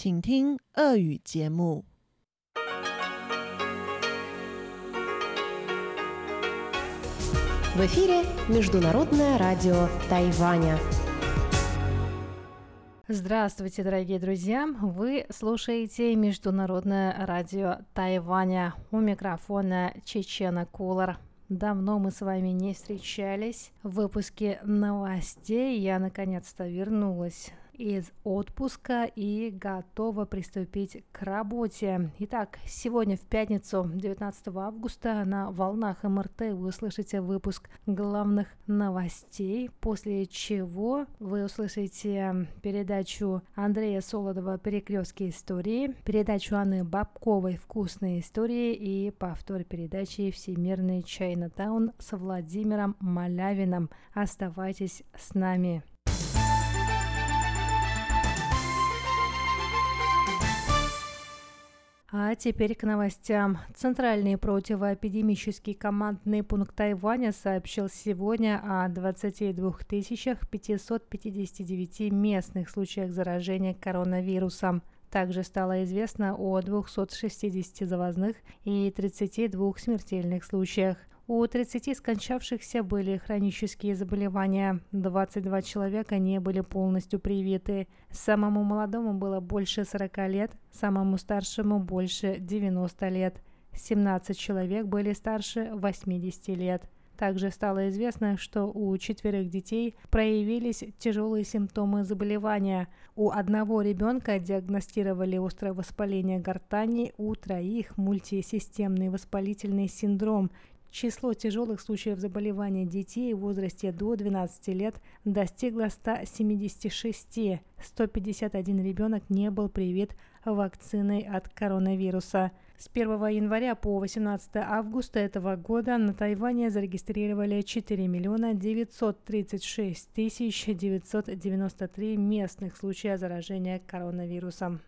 请听俄语节目。В эфире Международное радио Тайваня. Здравствуйте, дорогие друзья! Вы слушаете Международное радио Тайваня. У микрофона Чечена Кулар. Давно мы с вами не встречались. В выпуске новостей я наконец-то вернулась из отпуска и готова приступить к работе. Итак, сегодня в пятницу, 19 августа, на волнах МРТ вы услышите выпуск главных новостей, после чего вы услышите передачу Андрея Солодова «Перекрестки истории», передачу Анны Бабковой «Вкусные истории» и повтор передачи «Всемирный Чайнатаун» с Владимиром Малявиным. Оставайтесь с нами. А теперь к новостям. Центральный противоэпидемический командный пункт Тайваня сообщил сегодня о 22 559 местных случаях заражения коронавирусом. Также стало известно о 260 завозных и 32 смертельных случаях. У 30 скончавшихся были хронические заболевания, 22 человека не были полностью привиты. Самому молодому было больше 40 лет, самому старшему больше 90 лет. 17 человек были старше 80 лет. Также стало известно, что у четверых детей проявились тяжелые симптомы заболевания. У одного ребенка диагностировали острое воспаление гортани, у троих мультисистемный воспалительный синдром, Число тяжелых случаев заболевания детей в возрасте до 12 лет достигло 176. 151 ребенок не был привит вакциной от коронавируса. С 1 января по 18 августа этого года на Тайване зарегистрировали 4 миллиона 936 тысяч 993 местных случая заражения коронавирусом.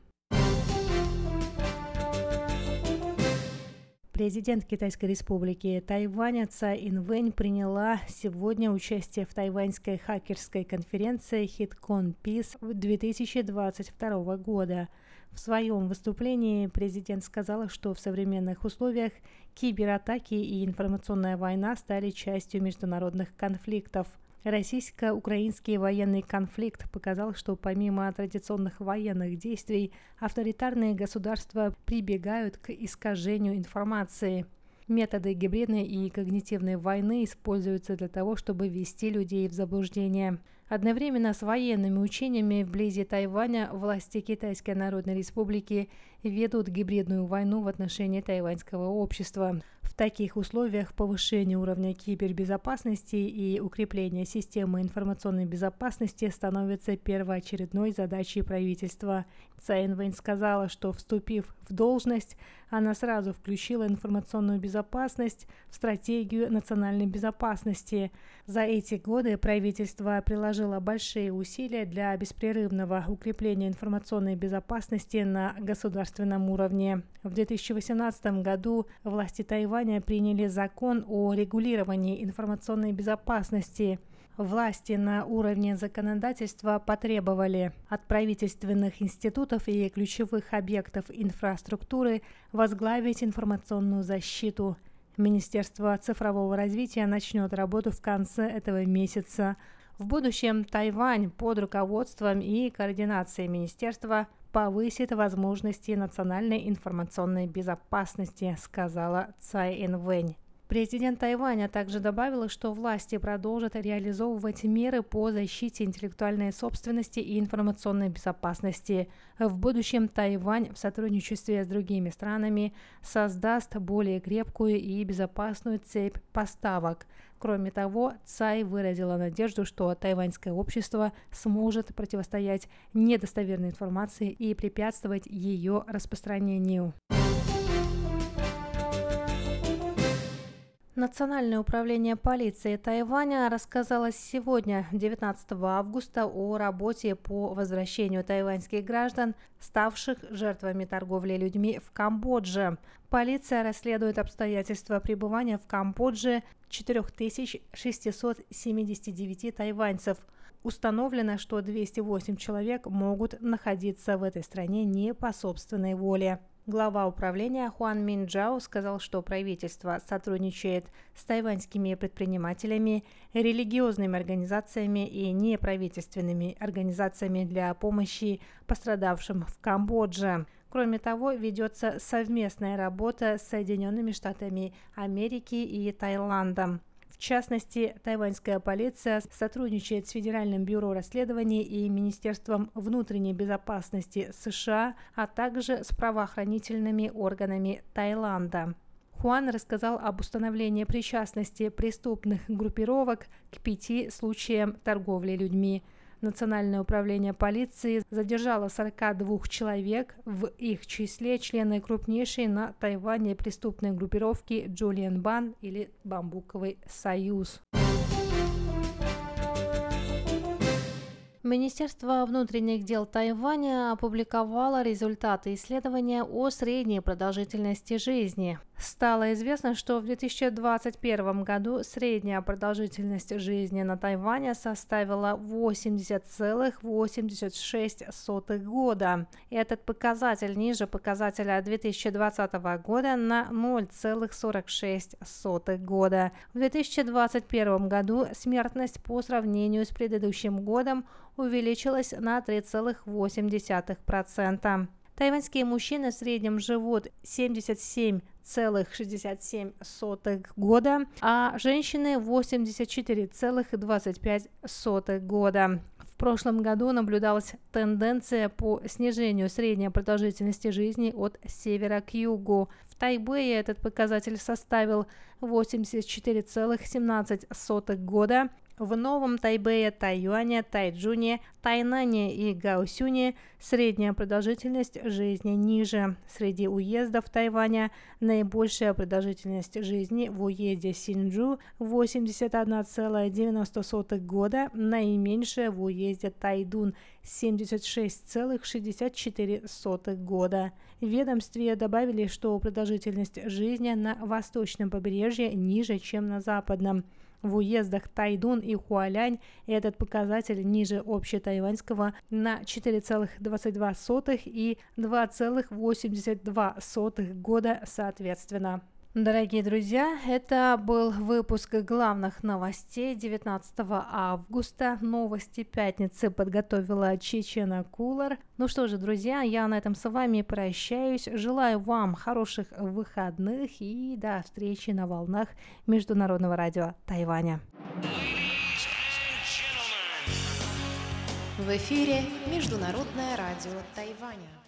Президент Китайской республики Тайвань Цай Инвэнь приняла сегодня участие в тайваньской хакерской конференции HitCon Peace 2022 года. В своем выступлении президент сказала, что в современных условиях кибератаки и информационная война стали частью международных конфликтов – Российско-украинский военный конфликт показал, что помимо традиционных военных действий, авторитарные государства прибегают к искажению информации. Методы гибридной и когнитивной войны используются для того, чтобы ввести людей в заблуждение. Одновременно с военными учениями вблизи Тайваня власти Китайской Народной Республики ведут гибридную войну в отношении тайваньского общества. В таких условиях повышение уровня кибербезопасности и укрепление системы информационной безопасности становится первоочередной задачей правительства. Цай Инвэнь сказала, что вступив в должность, она сразу включила информационную безопасность в стратегию национальной безопасности. За эти годы правительство приложило большие усилия для беспрерывного укрепления информационной безопасности на государственном уровне. В 2018 году власти Тайваня приняли закон о регулировании информационной безопасности. Власти на уровне законодательства потребовали от правительственных институтов и ключевых объектов инфраструктуры возглавить информационную защиту. Министерство цифрового развития начнет работу в конце этого месяца. В будущем Тайвань под руководством и координацией министерства повысит возможности национальной информационной безопасности, сказала Цай Инвэнь. Президент Тайваня также добавила, что власти продолжат реализовывать меры по защите интеллектуальной собственности и информационной безопасности. В будущем Тайвань в сотрудничестве с другими странами создаст более крепкую и безопасную цепь поставок. Кроме того, Цай выразила надежду, что тайваньское общество сможет противостоять недостоверной информации и препятствовать ее распространению. Национальное управление полиции Тайваня рассказало сегодня, 19 августа, о работе по возвращению тайваньских граждан, ставших жертвами торговли людьми в Камбодже. Полиция расследует обстоятельства пребывания в Камбодже 4679 тайваньцев. установлено, что 208 человек могут находиться в этой стране не по собственной воле. Глава управления Хуан Минджао сказал, что правительство сотрудничает с тайваньскими предпринимателями, религиозными организациями и неправительственными организациями для помощи пострадавшим в Камбодже. Кроме того, ведется совместная работа с Соединенными Штатами Америки и Таиландом. В частности, тайваньская полиция сотрудничает с Федеральным бюро расследований и Министерством внутренней безопасности США, а также с правоохранительными органами Таиланда. Хуан рассказал об установлении причастности преступных группировок к пяти случаям торговли людьми. Национальное управление полиции задержало 42 человек, в их числе члены крупнейшей на Тайване преступной группировки Джулиан Бан или Бамбуковый союз. Министерство внутренних дел Тайваня опубликовало результаты исследования о средней продолжительности жизни. Стало известно, что в 2021 году средняя продолжительность жизни на Тайване составила 80,86 года. Этот показатель ниже показателя 2020 года на 0,46 года. В 2021 году смертность по сравнению с предыдущим годом увеличилась на 3,8%. Тайваньские мужчины в среднем живут 77,67 года, а женщины 84,25 года. В прошлом году наблюдалась тенденция по снижению средней продолжительности жизни от севера к югу. В Тайбэе этот показатель составил 84,17 года, в Новом Тайбэе, Тайюане, Тайджуне, Тайнане и Гаусюне средняя продолжительность жизни ниже. Среди уездов Тайваня наибольшая продолжительность жизни в уезде Синджу 81,90 года, наименьшая в уезде Тайдун 76,64 года. В ведомстве добавили, что продолжительность жизни на восточном побережье ниже, чем на западном. В уездах Тайдун и Хуалянь этот показатель ниже общетайваньского на 4,22 и 2,82 года соответственно. Дорогие друзья, это был выпуск главных новостей 19 августа. Новости пятницы подготовила Чечена Кулар. Ну что же, друзья, я на этом с вами прощаюсь. Желаю вам хороших выходных и до встречи на волнах Международного радио Тайваня. В эфире Международное радио Тайваня.